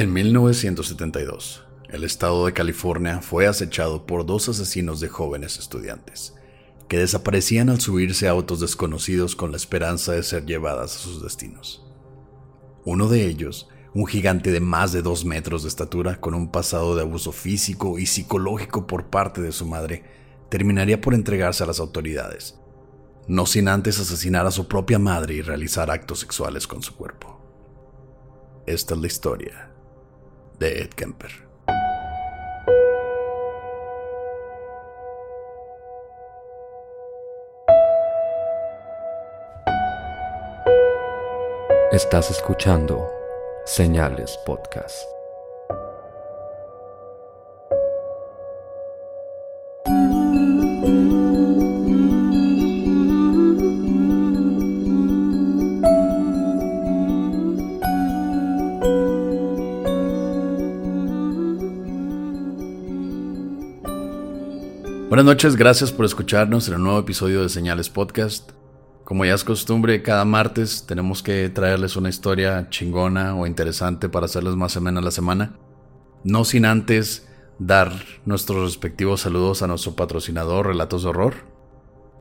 En 1972, el estado de California fue acechado por dos asesinos de jóvenes estudiantes, que desaparecían al subirse a autos desconocidos con la esperanza de ser llevadas a sus destinos. Uno de ellos, un gigante de más de dos metros de estatura con un pasado de abuso físico y psicológico por parte de su madre, terminaría por entregarse a las autoridades, no sin antes asesinar a su propia madre y realizar actos sexuales con su cuerpo. Esta es la historia de Ed Kemper. Estás escuchando Señales Podcast. Buenas noches, gracias por escucharnos en el nuevo episodio de Señales Podcast. Como ya es costumbre, cada martes tenemos que traerles una historia chingona o interesante para hacerles más o menos la semana. No sin antes dar nuestros respectivos saludos a nuestro patrocinador Relatos de Horror,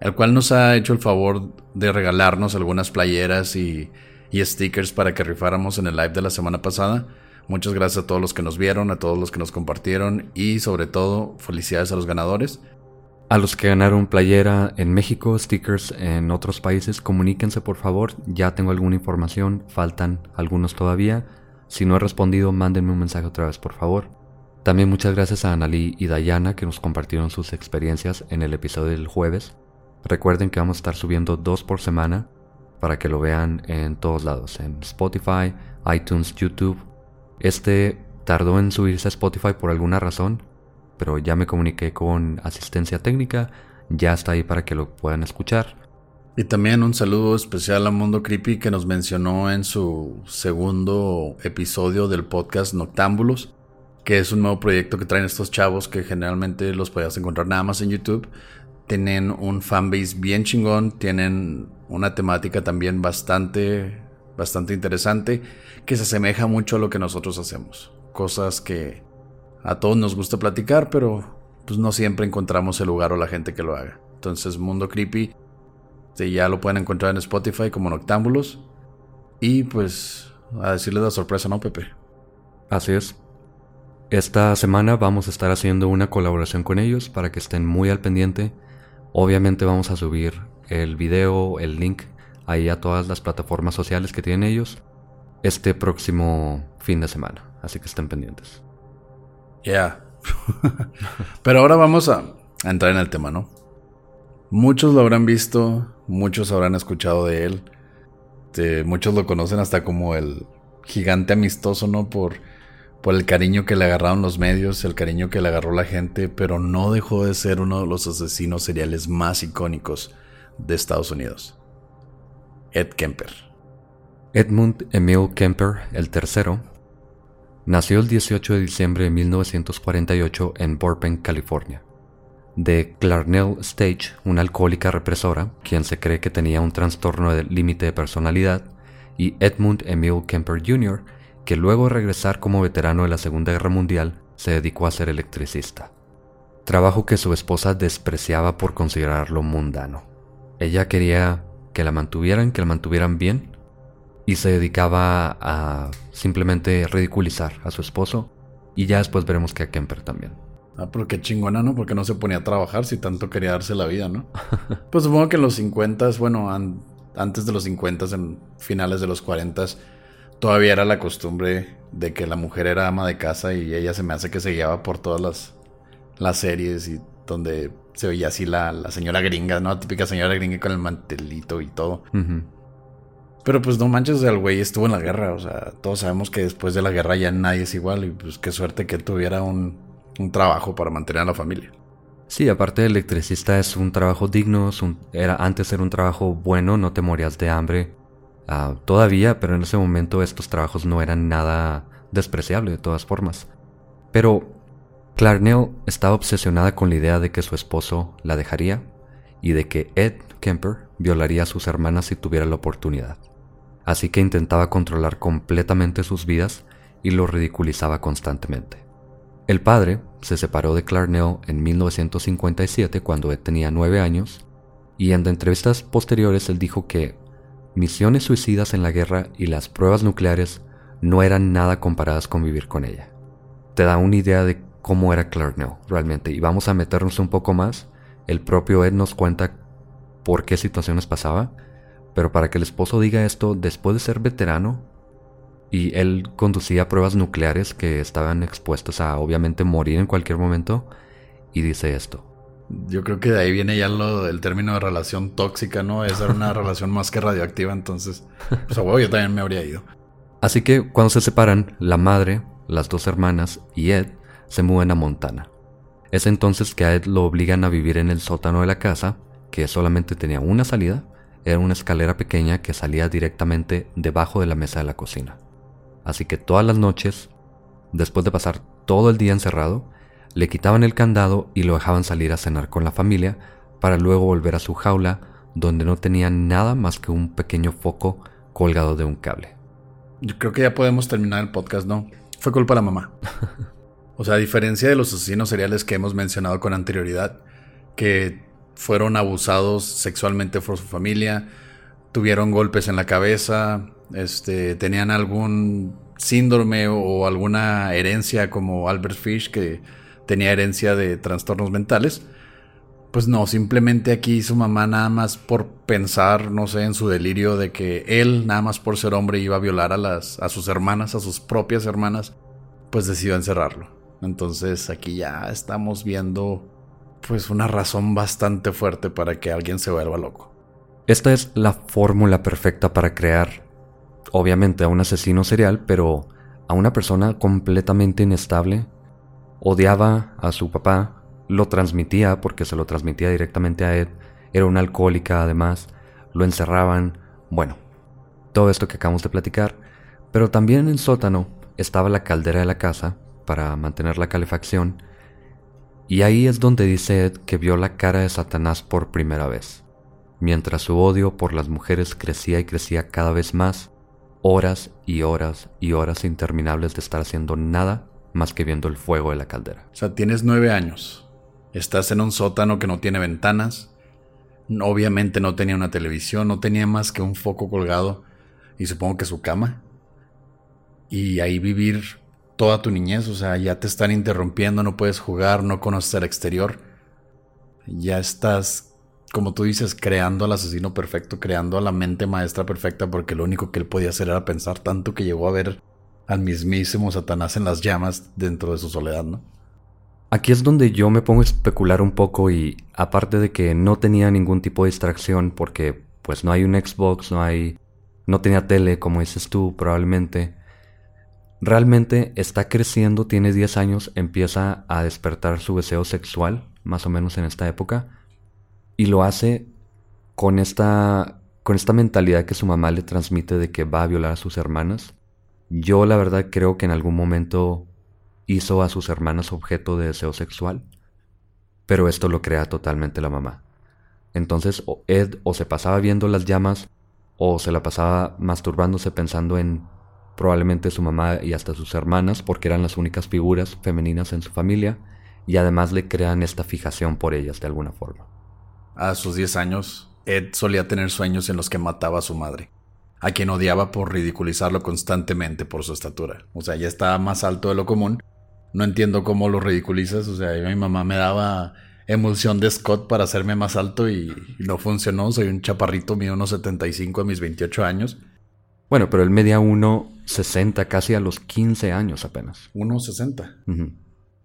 el cual nos ha hecho el favor de regalarnos algunas playeras y, y stickers para que rifáramos en el live de la semana pasada. Muchas gracias a todos los que nos vieron, a todos los que nos compartieron y sobre todo felicidades a los ganadores. A los que ganaron playera en México, stickers en otros países, comuníquense por favor. Ya tengo alguna información, faltan algunos todavía. Si no he respondido, mándenme un mensaje otra vez por favor. También muchas gracias a Analí y Dayana que nos compartieron sus experiencias en el episodio del jueves. Recuerden que vamos a estar subiendo dos por semana para que lo vean en todos lados, en Spotify, iTunes, YouTube. Este tardó en subirse a Spotify por alguna razón, pero ya me comuniqué con asistencia técnica, ya está ahí para que lo puedan escuchar. Y también un saludo especial a Mundo Creepy que nos mencionó en su segundo episodio del podcast Noctámbulos, que es un nuevo proyecto que traen estos chavos que generalmente los podías encontrar nada más en YouTube. Tienen un fanbase bien chingón, tienen una temática también bastante, bastante interesante que se asemeja mucho a lo que nosotros hacemos. Cosas que a todos nos gusta platicar, pero pues no siempre encontramos el lugar o la gente que lo haga. Entonces, Mundo Creepy ya lo pueden encontrar en Spotify como Noctámbulos. Y pues a decirles la sorpresa, ¿no, Pepe? Así es. Esta semana vamos a estar haciendo una colaboración con ellos para que estén muy al pendiente. Obviamente vamos a subir el video, el link ahí a todas las plataformas sociales que tienen ellos este próximo fin de semana. Así que estén pendientes. Ya. Pero ahora vamos a, entrar en el tema, ¿no? Muchos lo habrán visto, muchos habrán escuchado de él. muchos lo conocen hasta como el gigante amistoso, ¿no? Por, por el cariño que le agarraron los medios, el cariño que le agarró la gente, pero no dejó de ser uno de los asesinos seriales más icónicos de Estados Unidos. Ed Kemper. Edmund Emil Kemper, el tercero, Nació el 18 de diciembre de 1948 en Burbank, California. De Clarnell Stage, una alcohólica represora, quien se cree que tenía un trastorno de límite de personalidad, y Edmund Emil Kemper Jr., que luego de regresar como veterano de la Segunda Guerra Mundial, se dedicó a ser electricista. Trabajo que su esposa despreciaba por considerarlo mundano. Ella quería que la mantuvieran, que la mantuvieran bien, y se dedicaba a simplemente ridiculizar a su esposo y ya después veremos que a Kemper también. Ah, pero qué chingona, ¿no? Porque no se ponía a trabajar si tanto quería darse la vida, ¿no? pues supongo que en los 50, bueno, antes de los 50, en finales de los 40, todavía era la costumbre de que la mujer era ama de casa y ella se me hace que se guiaba por todas las, las series y donde se veía así la, la señora gringa, ¿no? La típica señora gringa con el mantelito y todo. Pero pues no manches, el güey estuvo en la guerra. O sea, todos sabemos que después de la guerra ya nadie es igual. Y pues qué suerte que tuviera un, un trabajo para mantener a la familia. Sí, aparte de electricista es un trabajo digno, era, antes era un trabajo bueno, no te morías de hambre. Ah, todavía, pero en ese momento estos trabajos no eran nada despreciable de todas formas. Pero Clarnell estaba obsesionada con la idea de que su esposo la dejaría y de que Ed Kemper violaría a sus hermanas si tuviera la oportunidad. Así que intentaba controlar completamente sus vidas y lo ridiculizaba constantemente. El padre se separó de Clarnell en 1957 cuando Ed tenía nueve años, y en entrevistas posteriores él dijo que misiones suicidas en la guerra y las pruebas nucleares no eran nada comparadas con vivir con ella. Te da una idea de cómo era Clarnell realmente, y vamos a meternos un poco más. El propio Ed nos cuenta por qué situaciones pasaba, pero para que el esposo diga esto después de ser veterano, y él conducía pruebas nucleares que estaban expuestas a obviamente morir en cualquier momento y dice esto. Yo creo que de ahí viene ya lo, el término de relación tóxica, ¿no? Esa era una relación más que radioactiva, entonces, pues a huevo yo también me habría ido. Así que cuando se separan, la madre, las dos hermanas y Ed se mueven a Montana. Es entonces que a Ed lo obligan a vivir en el sótano de la casa, que solamente tenía una salida, era una escalera pequeña que salía directamente debajo de la mesa de la cocina. Así que todas las noches, después de pasar todo el día encerrado, le quitaban el candado y lo dejaban salir a cenar con la familia para luego volver a su jaula donde no tenía nada más que un pequeño foco colgado de un cable. Yo creo que ya podemos terminar el podcast, ¿no? Fue culpa de la mamá. o sea, a diferencia de los asesinos seriales que hemos mencionado con anterioridad, que fueron abusados sexualmente por su familia, tuvieron golpes en la cabeza, este, tenían algún síndrome o alguna herencia como Albert Fish que tenía herencia de trastornos mentales. Pues no, simplemente aquí su mamá nada más por pensar, no sé, en su delirio de que él nada más por ser hombre iba a violar a las a sus hermanas, a sus propias hermanas, pues decidió encerrarlo. Entonces aquí ya estamos viendo pues una razón bastante fuerte para que alguien se vuelva loco. Esta es la fórmula perfecta para crear obviamente a un asesino serial, pero a una persona completamente inestable. Odiaba a su papá, lo transmitía porque se lo transmitía directamente a Ed, era una alcohólica además, lo encerraban, bueno, todo esto que acabamos de platicar, pero también en el sótano estaba la caldera de la casa para mantener la calefacción, y ahí es donde dice Ed que vio la cara de Satanás por primera vez. Mientras su odio por las mujeres crecía y crecía cada vez más, horas y horas y horas interminables de estar haciendo nada más que viendo el fuego de la caldera. O sea, tienes nueve años. Estás en un sótano que no tiene ventanas. Obviamente no tenía una televisión, no tenía más que un foco colgado y supongo que su cama. Y ahí vivir toda tu niñez, o sea, ya te están interrumpiendo, no puedes jugar, no conoces el exterior. Ya estás como tú dices, creando al asesino perfecto, creando a la mente maestra perfecta, porque lo único que él podía hacer era pensar tanto que llegó a ver al mismísimo Satanás en las llamas dentro de su soledad, ¿no? Aquí es donde yo me pongo a especular un poco y aparte de que no tenía ningún tipo de distracción porque pues no hay un Xbox, no hay no tenía tele como dices tú probablemente. Realmente está creciendo, tiene 10 años, empieza a despertar su deseo sexual, más o menos en esta época y lo hace con esta, con esta mentalidad que su mamá le transmite de que va a violar a sus hermanas. Yo la verdad creo que en algún momento hizo a sus hermanas objeto de deseo sexual, pero esto lo crea totalmente la mamá. Entonces Ed o se pasaba viendo las llamas o se la pasaba masturbándose pensando en probablemente su mamá y hasta sus hermanas porque eran las únicas figuras femeninas en su familia y además le crean esta fijación por ellas de alguna forma a sus 10 años, Ed solía tener sueños en los que mataba a su madre, a quien odiaba por ridiculizarlo constantemente por su estatura. O sea, ya estaba más alto de lo común. No entiendo cómo lo ridiculizas. O sea, mi mamá me daba emulsión de Scott para hacerme más alto y, no funcionó. Soy un chaparrito, mío unos 75 a mis 28 años. Bueno, pero él medía 1,60 casi a los 15 años apenas. 1,60.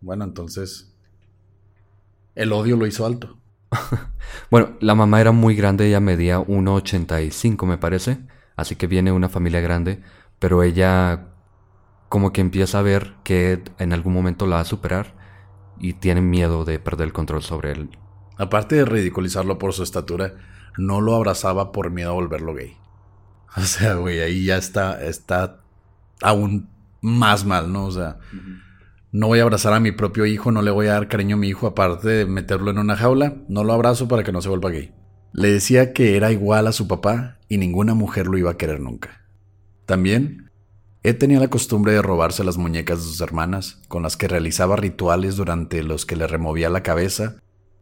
Bueno, entonces el odio lo hizo alto. bueno, la mamá era muy grande, ella medía 1,85 me parece, así que viene una familia grande, pero ella como que empieza a ver que en algún momento la va a superar y tiene miedo de perder el control sobre él. Aparte de ridiculizarlo por su estatura, no lo abrazaba por miedo a volverlo gay. O sea, güey, ahí ya está, está aún más mal, ¿no? O sea, no voy a abrazar a mi propio hijo, no le voy a dar cariño a mi hijo aparte de meterlo en una jaula, no lo abrazo para que no se vuelva gay. Le decía que era igual a su papá y ninguna mujer lo iba a querer nunca. También, Ed tenía la costumbre de robarse las muñecas de sus hermanas, con las que realizaba rituales durante los que le removía la cabeza,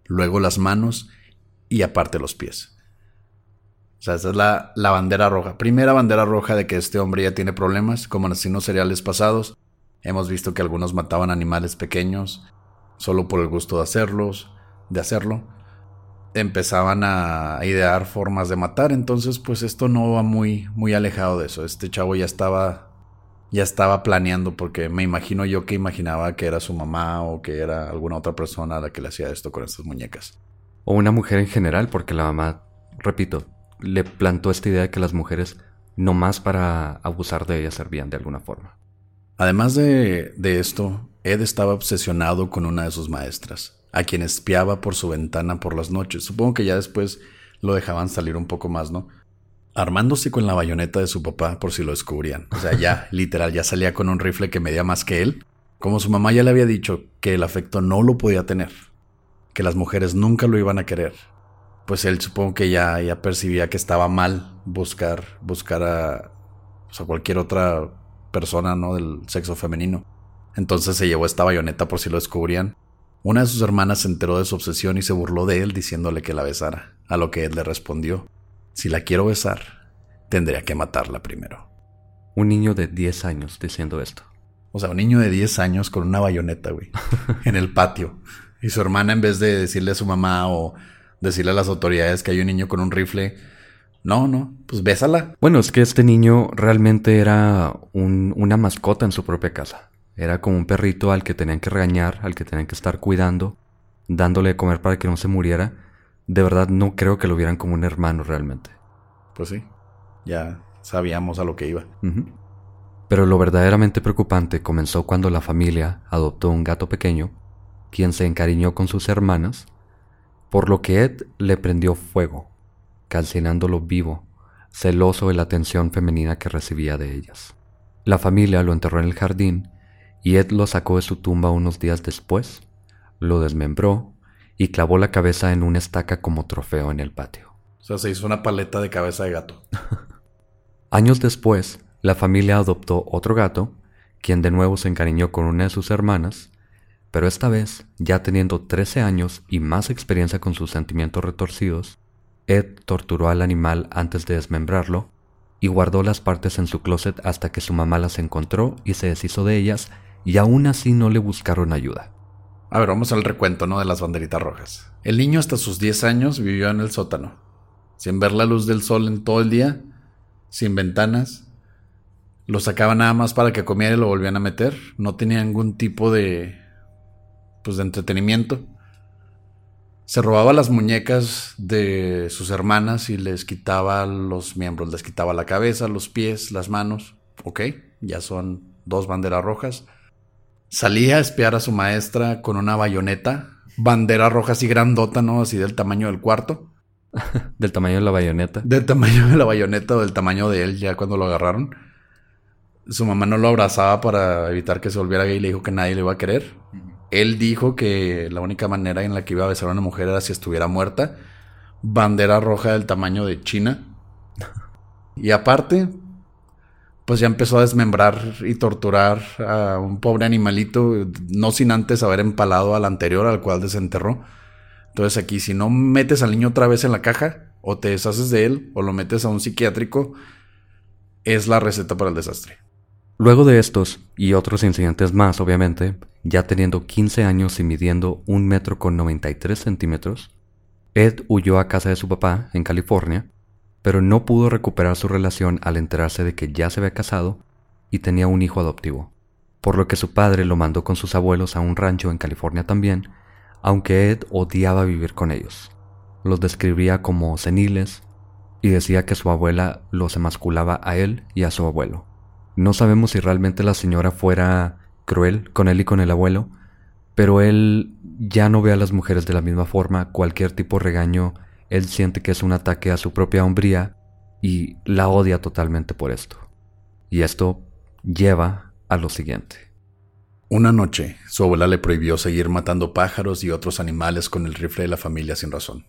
luego las manos y aparte los pies. O sea, esa es la, la bandera roja. Primera bandera roja de que este hombre ya tiene problemas, como asesinos seriales pasados, Hemos visto que algunos mataban animales pequeños solo por el gusto de hacerlos, de hacerlo. Empezaban a idear formas de matar, entonces pues esto no va muy muy alejado de eso. Este chavo ya estaba ya estaba planeando porque me imagino yo que imaginaba que era su mamá o que era alguna otra persona a la que le hacía esto con estas muñecas. O una mujer en general, porque la mamá, repito, le plantó esta idea de que las mujeres no más para abusar de ellas servían de alguna forma. Además de, esto, Ed estaba obsesionado con una de sus maestras, a quien espiaba por su ventana por las noches. Supongo que ya después lo dejaban salir un poco más, ¿no? Armándose con la bayoneta de su papá por si lo descubrían. O sea, ya, literal, ya salía con un rifle que medía más que él. Como su mamá ya le había dicho que el afecto no lo podía tener, que las mujeres nunca lo iban a querer, pues él supongo que ya, ya percibía que estaba mal buscar, buscar a, cualquier otra persona, ¿no? Del sexo femenino. Entonces se llevó esta bayoneta por si lo descubrían. Una de sus hermanas se enteró de su obsesión y se burló de él diciéndole que la besara, a lo que él le respondió, si la quiero besar, tendría que matarla primero. Un niño de 10 años diciendo esto. O sea, un niño de 10 años con una bayoneta, güey, en el patio. Y su hermana, en vez de decirle a su mamá o decirle a las autoridades que hay un niño con un rifle, no, no, pues bésala. Bueno, es que este niño realmente era una mascota en su propia casa. Era como un perrito al que tenían que regañar, al que tenían que estar cuidando, dándole de comer para que no se muriera. De verdad no creo que lo vieran como un hermano realmente. Pues sí, ya sabíamos a lo que iba. Pero lo verdaderamente preocupante comenzó cuando la familia adoptó un gato pequeño, quien se encariñó con sus hermanas, por lo que Ed le prendió fuego calcinándolo vivo, celoso de la atención femenina que recibía de ellas. La familia lo enterró en el jardín y Ed lo sacó de su tumba unos días después, lo desmembró y clavó la cabeza en una estaca como trofeo en el patio. O sea, se hizo una paleta de cabeza de gato. Años después, la familia adoptó otro gato, quien de nuevo se encariñó con una de sus hermanas, pero esta vez, ya teniendo 13 años y más experiencia con sus sentimientos retorcidos, Ed torturó al animal antes de desmembrarlo y guardó las partes en su closet hasta que su mamá las encontró y se deshizo de ellas y aún así no le buscaron ayuda. A ver, vamos al recuento, ¿no? De las banderitas rojas. El niño hasta sus 10 años vivió en el sótano, sin ver la luz del sol en todo el día, sin ventanas. Lo sacaban nada más para que comiera y lo volvían a meter. No tenía ningún tipo de... pues de entretenimiento. Se robaba las muñecas de sus hermanas y les quitaba los miembros, les quitaba la cabeza, los pies, las manos. Ok, ya son dos banderas rojas. Salía a espiar a su maestra con una bayoneta, bandera roja así grandota, ¿no? Así del tamaño del cuarto. del tamaño de la bayoneta. Del tamaño de la bayoneta o del tamaño de él, ya cuando lo agarraron. Su mamá no lo abrazaba para evitar que se volviera gay y le dijo que nadie le iba a querer él dijo que la única manera en la que iba a besar a una mujer era si estuviera muerta. Bandera roja del tamaño de China. Y aparte, pues ya empezó a desmembrar y torturar a un pobre animalito, no sin antes haber empalado al anterior al cual desenterró. Entonces aquí, si no metes al niño otra vez en la caja, o te deshaces de él, o lo metes a un psiquiátrico, es la receta para el desastre. Luego de estos y otros incidentes más, obviamente, ya teniendo 15 años y midiendo un metro con 93 centímetros, Ed huyó a casa de su papá en California, pero no pudo recuperar su relación al enterarse de que ya se había casado y tenía un hijo adoptivo, por lo que su padre lo mandó con sus abuelos a un rancho en California también, aunque Ed odiaba vivir con ellos. los describía como seniles y decía que su abuela los emasculaba a él y a su abuelo. No sabemos si realmente la señora fuera cruel con él y con el abuelo, pero él ya no ve a las mujeres de la misma forma, cualquier tipo de regaño, él siente que es un ataque a su propia hombría y la odia totalmente por esto. Y esto lleva a lo siguiente. Una noche, su abuela le prohibió seguir matando pájaros y otros animales con el rifle de la familia sin razón.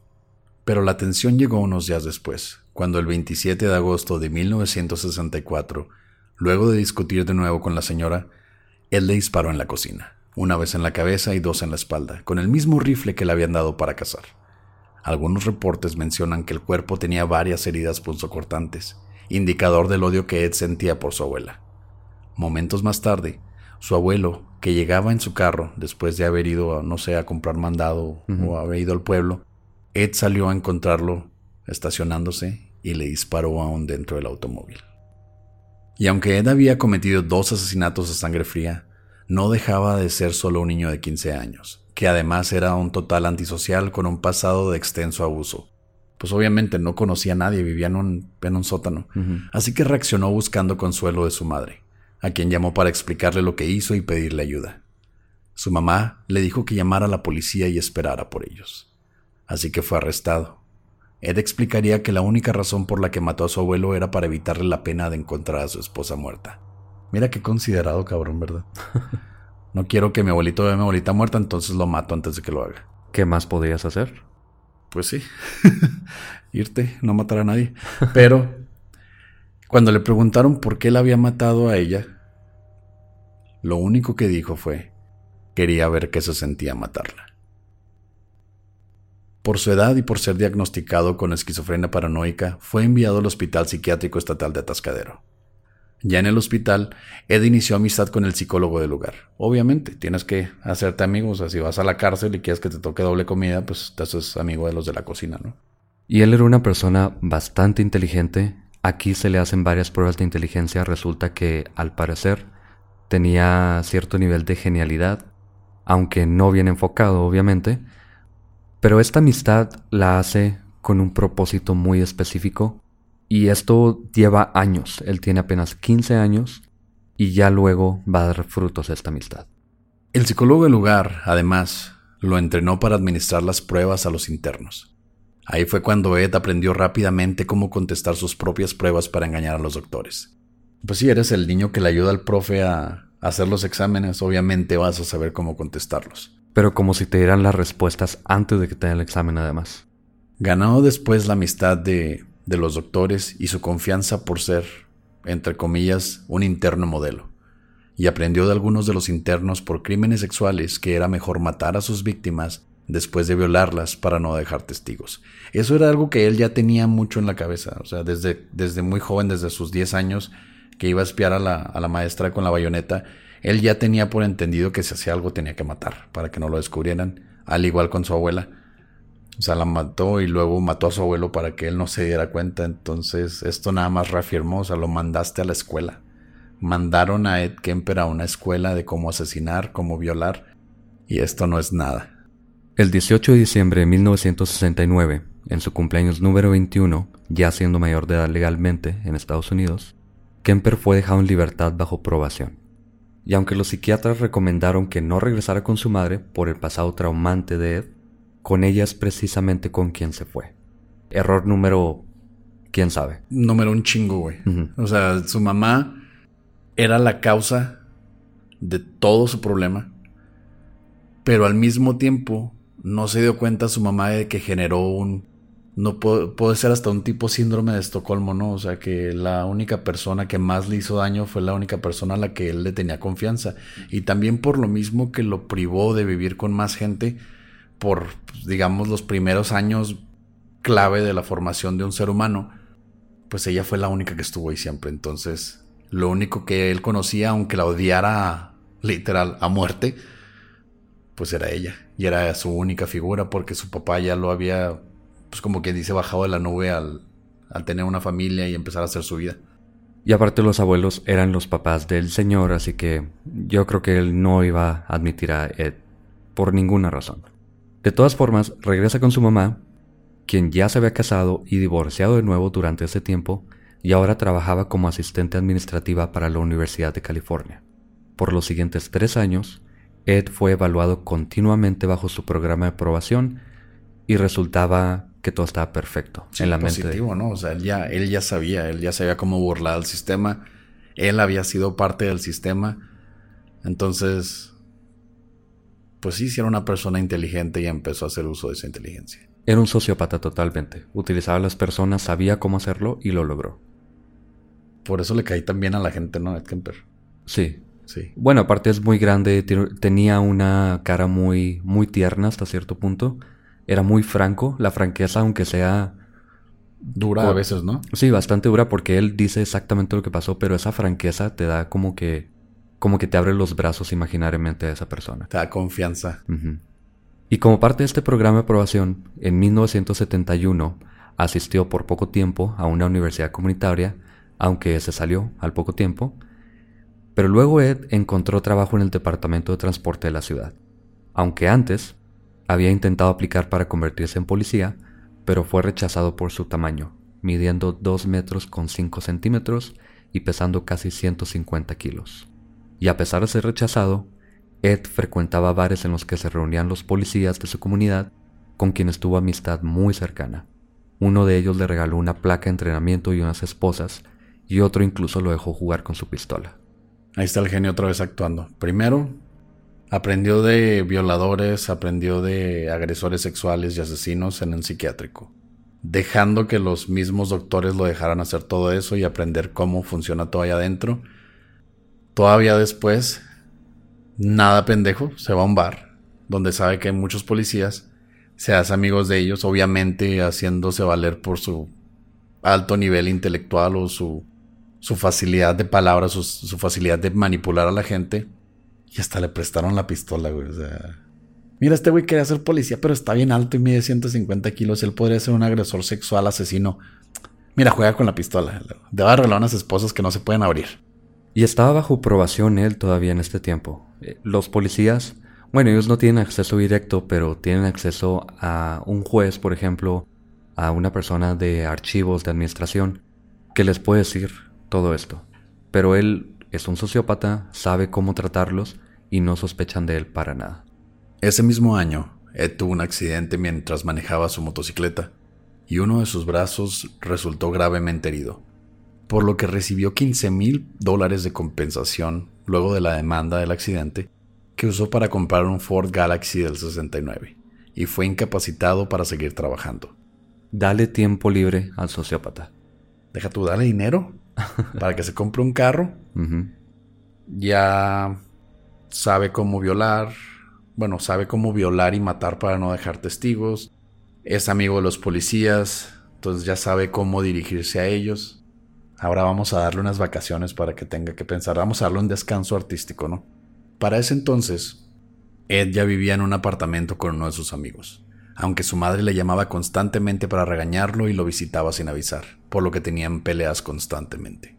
Pero la tensión llegó unos días después, cuando el 27 de agosto de 1964, luego de discutir de nuevo con la señora, él le disparó en la cocina una vez en la cabeza y dos en la espalda, con el mismo rifle que le habían dado para cazar. Algunos reportes mencionan que el cuerpo tenía varias heridas punzocortantes, indicador del odio que Ed sentía por su abuela. Momentos más tarde, su abuelo, que llegaba en su carro después de haber ido, no sé, a comprar mandado o haber ido al pueblo, Ed salió a encontrarlo estacionándose y le disparó aún dentro del automóvil. Y aunque Ed había cometido dos asesinatos a sangre fría, no dejaba de ser solo un niño de 15 años, que además era un total antisocial con un pasado de extenso abuso. Pues obviamente no conocía a nadie, vivía en un, sótano. Así que reaccionó buscando consuelo de su madre, a quien llamó para explicarle lo que hizo y pedirle ayuda. Su mamá le dijo que llamara a la policía y esperara por ellos. Así que fue arrestado. Ed explicaría que la única razón por la que mató a su abuelo era para evitarle la pena de encontrar a su esposa muerta. Mira qué considerado, cabrón, ¿verdad? No quiero que mi abuelito vea a mi abuelita muerta, entonces lo mato antes de que lo haga. ¿Qué más podrías hacer? Pues sí. Irte, no matar a nadie. Pero cuando le preguntaron por qué la había matado a ella, lo único que dijo fue, quería ver qué se sentía matarla. Por su edad y por ser diagnosticado con esquizofrenia paranoica, fue enviado al Hospital Psiquiátrico Estatal de Atascadero. Ya en el hospital, Ed inició amistad con el psicólogo del lugar. Obviamente, tienes que hacerte amigos. O si vas a la cárcel y quieres que te toque doble comida, pues te haces amigo de los de la cocina, ¿no? Y él era una persona bastante inteligente. Aquí se le hacen varias pruebas de inteligencia. Resulta que, al parecer, tenía cierto nivel de genialidad, aunque no bien enfocado, obviamente. Pero esta amistad la hace con un propósito muy específico y esto lleva años. Él tiene apenas 15 años y ya luego va a dar frutos esta amistad. El psicólogo del lugar, además, lo entrenó para administrar las pruebas a los internos. Ahí fue cuando Ed aprendió rápidamente cómo contestar sus propias pruebas para engañar a los doctores. Pues si eres el niño que le ayuda al profe a hacer los exámenes, obviamente vas a saber cómo contestarlos. Pero como si te dieran las respuestas antes de que te den el examen además. Ganó después la amistad de de los doctores y su confianza por ser, entre comillas, un interno modelo, y aprendió de algunos de los internos por crímenes sexuales que era mejor matar a sus víctimas después de violarlas para no dejar testigos. Eso era algo que él ya tenía mucho en la cabeza, o sea, desde, desde muy joven, desde sus 10 años, que iba a espiar a la, a la maestra con la bayoneta, él ya tenía por entendido que si hacía algo tenía que matar para que no lo descubrieran, al igual con su abuela o sea, la mató y luego mató a su abuelo para que él no se diera cuenta. Entonces, esto nada más reafirmó, o sea, lo mandaste a la escuela. Mandaron a Ed Kemper a una escuela de cómo asesinar, cómo violar. Y esto no es nada. El 18 de diciembre de 1969, en su cumpleaños número 21, ya siendo mayor de edad legalmente en Estados Unidos, Kemper fue dejado en libertad bajo probación. Y aunque los psiquiatras recomendaron que no regresara con su madre por el pasado traumante de Ed, con ella es precisamente con quien se fue. Error número... ¿Quién sabe? Número un chingo, güey. O sea, su mamá era la causa de todo su problema. Pero al mismo tiempo no se dio cuenta su mamá de que generó un... No puede, ser hasta un tipo síndrome de Estocolmo, ¿no? O sea, que la única persona que más le hizo daño fue la única persona a la que él le tenía confianza. Y también por lo mismo que lo privó de vivir con más gente, por, digamos, los primeros años clave de la formación de un ser humano, pues ella fue la única que estuvo ahí siempre. Entonces, lo único que él conocía, aunque la odiara literal a muerte, pues era ella. Y era su única figura porque su papá ya lo había, pues como quien dice, bajado de la nube al, al tener una familia y empezar a hacer su vida. Y aparte los abuelos eran los papás del señor, así que yo creo que él no iba a admitir a Ed por ninguna razón. De todas formas, regresa con su mamá quien ya se había casado y divorciado de nuevo durante ese tiempo y ahora trabajaba como asistente administrativa para la Universidad de California. Por los siguientes tres años, Ed fue evaluado continuamente bajo su programa de aprobación y resultaba que todo estaba perfecto en la positivo, mente. ¿no? O sea, él ya, él ya sabía, él ya sabía cómo burlar al sistema, él había sido parte del sistema, entonces, pues sí, era una persona inteligente y empezó a hacer uso de esa inteligencia. Era un sociópata totalmente. Utilizaba a las personas, sabía cómo hacerlo y lo logró. Por eso le caí tan bien a la gente, ¿no? Ed Kemper. Sí. Sí. Bueno, aparte es muy grande, tenía una cara muy, muy tierna hasta cierto punto. Era muy franco. La franqueza, aunque sea, Dura a veces, ¿no? sí, bastante dura porque él dice exactamente lo que pasó, pero esa franqueza te da como que, como que te abre los brazos imaginariamente a esa persona. Te da confianza. Y como parte de este programa de aprobación, en 1971 asistió por poco tiempo a una universidad comunitaria, aunque se salió al poco tiempo, pero luego Ed encontró trabajo en el departamento de transporte de la ciudad, aunque antes había intentado aplicar para convertirse en policía, pero fue rechazado por su tamaño, midiendo 2 metros con 5 centímetros y pesando casi 150 kilos. Y a pesar de ser rechazado, Ed frecuentaba bares en los que se reunían los policías de su comunidad, con quienes tuvo amistad muy cercana. Uno de ellos le regaló una placa de entrenamiento y unas esposas, y otro incluso lo dejó jugar con su pistola. Ahí está el genio otra vez actuando. Primero, aprendió de violadores, aprendió de agresores sexuales y asesinos en un psiquiátrico, dejando que los mismos doctores lo dejaran hacer todo eso y aprender cómo funciona todo allá adentro. Todavía después, nada pendejo, se va a un bar donde sabe que hay muchos policías, se hace amigos de ellos, obviamente haciéndose valer por su alto nivel intelectual o su facilidad de palabras, su, su facilidad de manipular a la gente. Y hasta le prestaron la pistola, güey. Mira, este güey quería ser policía, pero está bien alto y mide 150 kilos. Él podría ser un agresor sexual, asesino. Mira, juega con la pistola. Debe arreglar unas esposas que no se pueden abrir. Y estaba bajo probación él todavía en este tiempo. Eh, Los policías, bueno, ellos no tienen acceso directo, pero tienen acceso a un juez, por ejemplo, a una persona de archivos de administración, que les puede decir todo esto. Pero él es un sociópata, sabe cómo tratarlos y no sospechan de él para nada. Ese mismo año, Ed tuvo un accidente mientras manejaba su motocicleta y uno de sus brazos resultó gravemente herido, por lo que recibió 15 mil dólares de compensación luego de la demanda del accidente que usó para comprar un Ford Galaxy del 69 y fue incapacitado para seguir trabajando. Dale tiempo libre al sociópata. Deja tú, dale dinero para que se compre un carro. Ya sabe cómo violar. Bueno, sabe cómo violar y matar para no dejar testigos. Es amigo de los policías. Entonces ya sabe cómo dirigirse a ellos. Ahora vamos a darle unas vacaciones para que tenga que pensar. Vamos a darle un descanso artístico, ¿no? Para ese entonces, Ed ya vivía en un apartamento con uno de sus amigos, aunque su madre le llamaba constantemente para regañarlo y lo visitaba sin avisar, por lo que tenían peleas constantemente.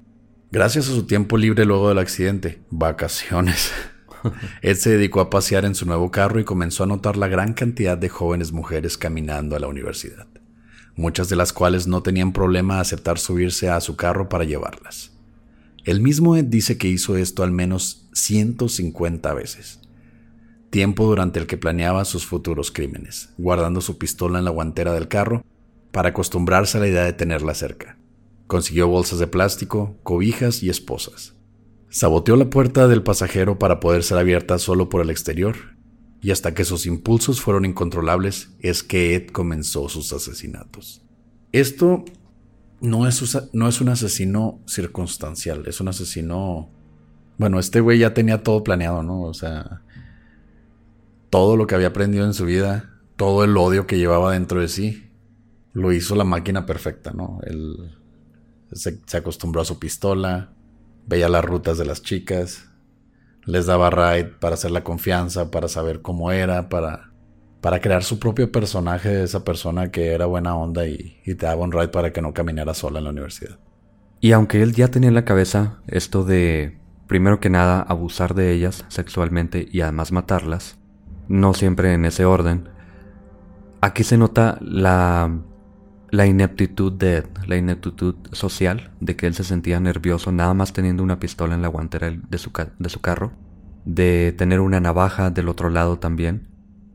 Gracias a su tiempo libre luego del accidente, vacaciones, Ed se dedicó a pasear en su nuevo carro y comenzó a notar la gran cantidad de jóvenes mujeres caminando a la universidad, muchas de las cuales no tenían problema a aceptar subirse a su carro para llevarlas. El mismo Ed dice que hizo esto al menos 150 veces, tiempo durante el que planeaba sus futuros crímenes, guardando su pistola en la guantera del carro para acostumbrarse a la idea de tenerla cerca. Consiguió bolsas de plástico, cobijas y esposas. Saboteó la puerta del pasajero para poder ser abierta solo por el exterior, y hasta que sus impulsos fueron incontrolables es que Ed comenzó sus asesinatos. Esto no es, no es un asesino circunstancial, es un asesino... Bueno, este güey ya tenía todo planeado, ¿no? O sea, todo lo que había aprendido en su vida, todo el odio que llevaba dentro de sí, lo hizo la máquina perfecta, ¿no? Él se acostumbró a su pistola, veía las rutas de las chicas, les daba ride para hacer la confianza, para saber cómo era, para, para crear su propio personaje de esa persona que era buena onda y, y te daba un ride para que no caminara sola en la universidad. Y aunque él ya tenía en la cabeza esto de, primero que nada, abusar de ellas sexualmente y además matarlas, no siempre en ese orden, aquí se nota la la ineptitud de la ineptitud social, de que él se sentía nervioso nada más teniendo una pistola en la guantera de su, de su carro, de tener una navaja del otro lado también.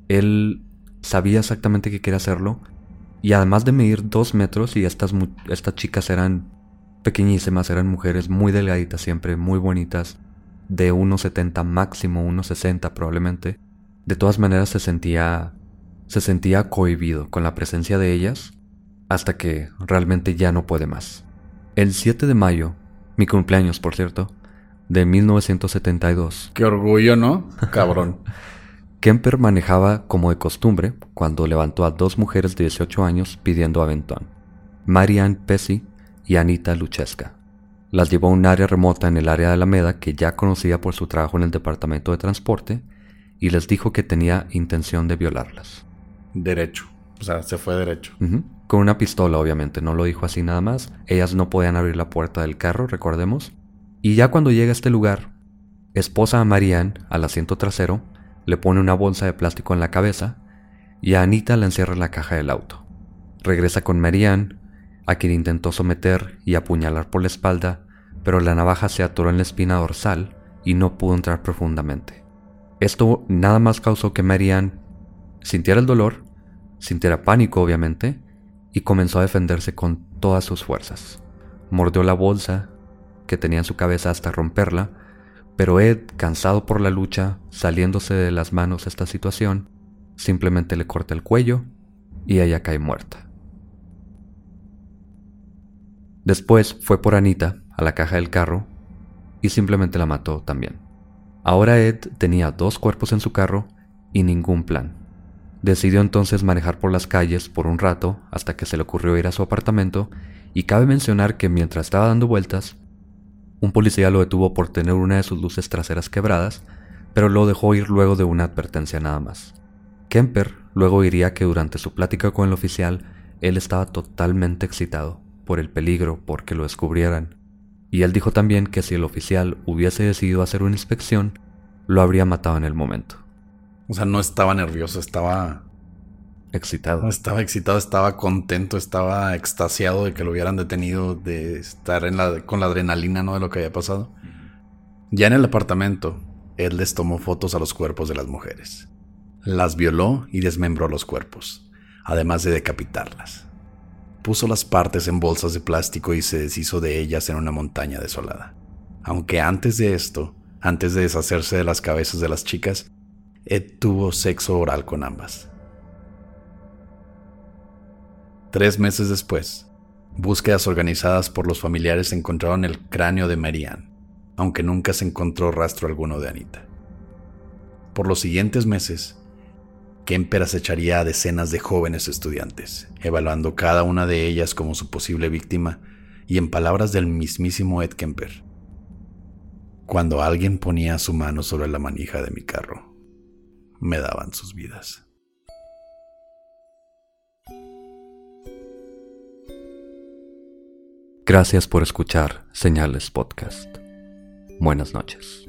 Él sabía exactamente que quería hacerlo y además de medir dos metros y estas, estas chicas eran pequeñísimas, eran mujeres muy delgaditas siempre, muy bonitas, de 1,70 máximo, 1,60 probablemente. De todas maneras se sentía se sentía cohibido con la presencia de ellas hasta que realmente ya no puede más. El 7 de mayo, mi cumpleaños por cierto, de 1972. Qué orgullo, ¿no? Cabrón. Kemper manejaba como de costumbre cuando levantó a dos mujeres de 18 años pidiendo aventón, Marianne Pesci y Anita Lucheska. Las llevó a un área remota en el área de Alameda que ya conocía por su trabajo en el departamento de transporte y les dijo que tenía intención de violarlas. Derecho. O sea, se fue derecho. Con una pistola, obviamente. No lo dijo así nada más. Ellas no podían abrir la puerta del carro, recordemos. Y ya cuando llega a este lugar, esposa a Marianne, al asiento trasero, le pone una bolsa de plástico en la cabeza y a Anita la encierra en la caja del auto. Regresa con Marianne, a quien intentó someter y apuñalar por la espalda, pero la navaja se atoró en la espina dorsal y no pudo entrar profundamente. Esto nada más causó que Marianne sintiera el dolor sintiera pánico obviamente, y comenzó a defenderse con todas sus fuerzas. Mordió la bolsa que tenía en su cabeza hasta romperla, pero Ed, cansado por la lucha, saliéndose de las manos esta situación, simplemente le corta el cuello y ella cae muerta. Después fue por Anita a la caja del carro y simplemente la mató también. Ahora Ed tenía dos cuerpos en su carro y ningún plan. Decidió entonces manejar por las calles por un rato hasta que se le ocurrió ir a su apartamento y cabe mencionar que mientras estaba dando vueltas, un policía lo detuvo por tener una de sus luces traseras quebradas, pero lo dejó ir luego de una advertencia nada más. Kemper luego diría que durante su plática con el oficial, él estaba totalmente excitado por el peligro, porque lo descubrieran, y él dijo también que si el oficial hubiese decidido hacer una inspección, lo habría matado en el momento. O sea, no estaba nervioso, estaba excitado. Estaba excitado, estaba contento, estaba extasiado de que lo hubieran detenido, de estar en la, con la adrenalina, ¿no? De lo que había pasado. Ya en el apartamento, él les tomó fotos a los cuerpos de las mujeres. Las violó y desmembró los cuerpos, además de decapitarlas. Puso las partes en bolsas de plástico y se deshizo de ellas en una montaña desolada. Aunque antes de esto, antes de deshacerse de las cabezas de las chicas, Ed tuvo sexo oral con ambas. Tres meses después, búsquedas organizadas por los familiares encontraron el cráneo de Marianne, aunque nunca se encontró rastro alguno de Anita. Por los siguientes meses, Kemper acecharía a decenas de jóvenes estudiantes, evaluando cada una de ellas como su posible víctima, y en palabras del mismísimo Ed Kemper, cuando alguien ponía su mano sobre la manija de mi carro, me daban sus vidas. Gracias por escuchar Señales Podcast. Buenas noches.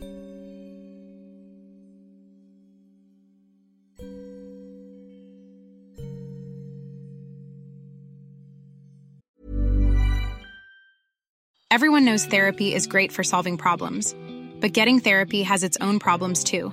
Everyone knows therapy is great for solving problems, but getting therapy has its own problems too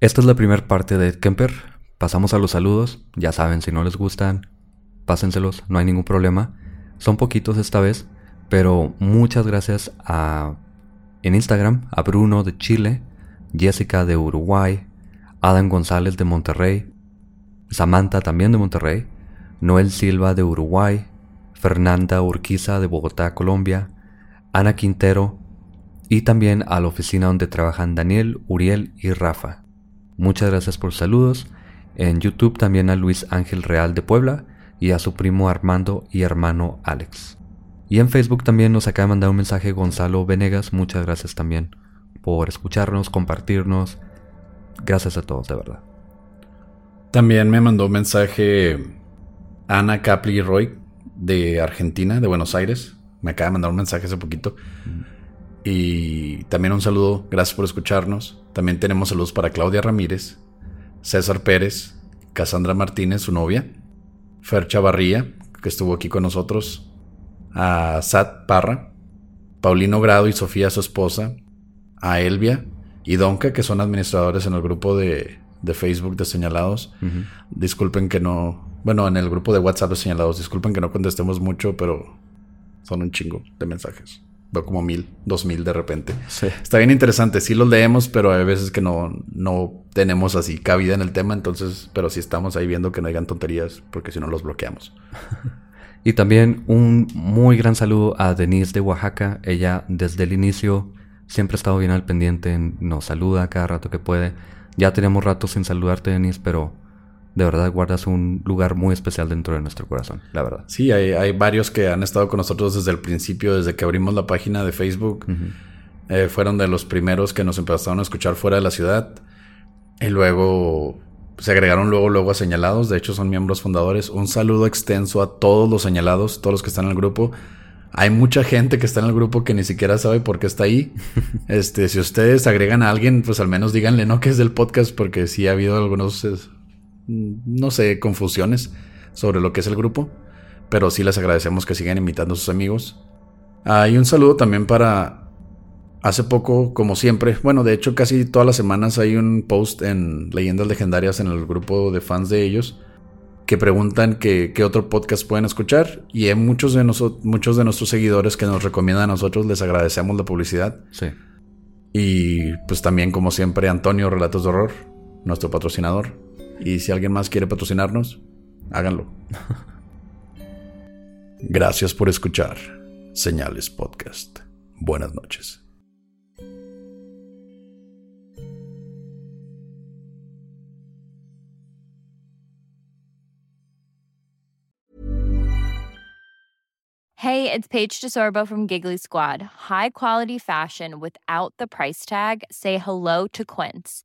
Esta es la primera parte de Ed Kemper. Pasamos a los saludos. Ya saben, si no les gustan, pásenselos, no hay ningún problema. Son poquitos esta vez, pero muchas gracias a en Instagram a Bruno de Chile, Jessica de Uruguay, Adam González de Monterrey, Samantha también de Monterrey, Noel Silva de Uruguay, Fernanda Urquiza de Bogotá, Colombia, Ana Quintero y también a la oficina donde trabajan Daniel, Uriel y Rafa. Muchas gracias por saludos. En YouTube también a Luis Ángel Real de Puebla y a su primo Armando y hermano Alex. Y en Facebook también nos acaba de mandar un mensaje Gonzalo Venegas. Muchas gracias también por escucharnos, compartirnos. Gracias a todos, de verdad. También me mandó un mensaje Ana Capli Roy de Argentina, de Buenos Aires. Me acaba de mandar un mensaje hace poquito. Y también un saludo, gracias por escucharnos. También tenemos saludos para Claudia Ramírez, César Pérez, Cassandra Martínez, su novia, Fer Chavarría, que estuvo aquí con nosotros, a Sat Parra, Paulino Grado y Sofía, su esposa, a Elvia y Donka, que son administradores en el grupo de, Facebook de señalados. Disculpen que no, bueno, en el grupo de WhatsApp de señalados, disculpen que no contestemos mucho, pero son un chingo de mensajes. Veo como mil, dos mil de repente. Está bien interesante, sí los leemos, pero hay veces que no, no tenemos así cabida en el tema, entonces, pero sí estamos ahí viendo que no hayan tonterías, porque si no los bloqueamos. Y también un muy gran saludo a Denise de Oaxaca. Ella desde el inicio siempre ha estado bien al pendiente, nos saluda cada rato que puede. Ya tenemos rato sin saludarte, Denise, pero de verdad guardas un lugar muy especial dentro de nuestro corazón, la verdad. Sí, hay, varios que han estado con nosotros desde el principio, desde que abrimos la página de Facebook. Eh, fueron de los primeros que nos empezaron a escuchar fuera de la ciudad. Y luego se agregaron luego, luego a señalados. De hecho, son miembros fundadores. Un saludo extenso a todos los señalados, todos los que están en el grupo. Hay mucha gente que está en el grupo que ni siquiera sabe por qué está ahí. Este, si ustedes agregan a alguien, pues al menos díganle no que es del podcast, porque sí ha habido algunos, no sé, confusiones sobre lo que es el grupo. Pero sí les agradecemos que sigan invitando a sus amigos. Hay un saludo también para Hace poco, como siempre, bueno, de hecho casi todas las semanas hay un post en Leyendas Legendarias en el grupo de fans de ellos que preguntan qué otro podcast pueden escuchar y hay muchos de, muchos de nuestros seguidores que nos recomiendan a nosotros, les agradecemos la publicidad. Sí. Y pues también, como siempre, Antonio Relatos de Horror, nuestro patrocinador. Y si alguien más quiere patrocinarnos, háganlo. Gracias por escuchar Señales Podcast. Buenas noches. Hey, it's Paige DeSorbo from Giggly Squad. High quality fashion without the price tag. Say hello to Quince.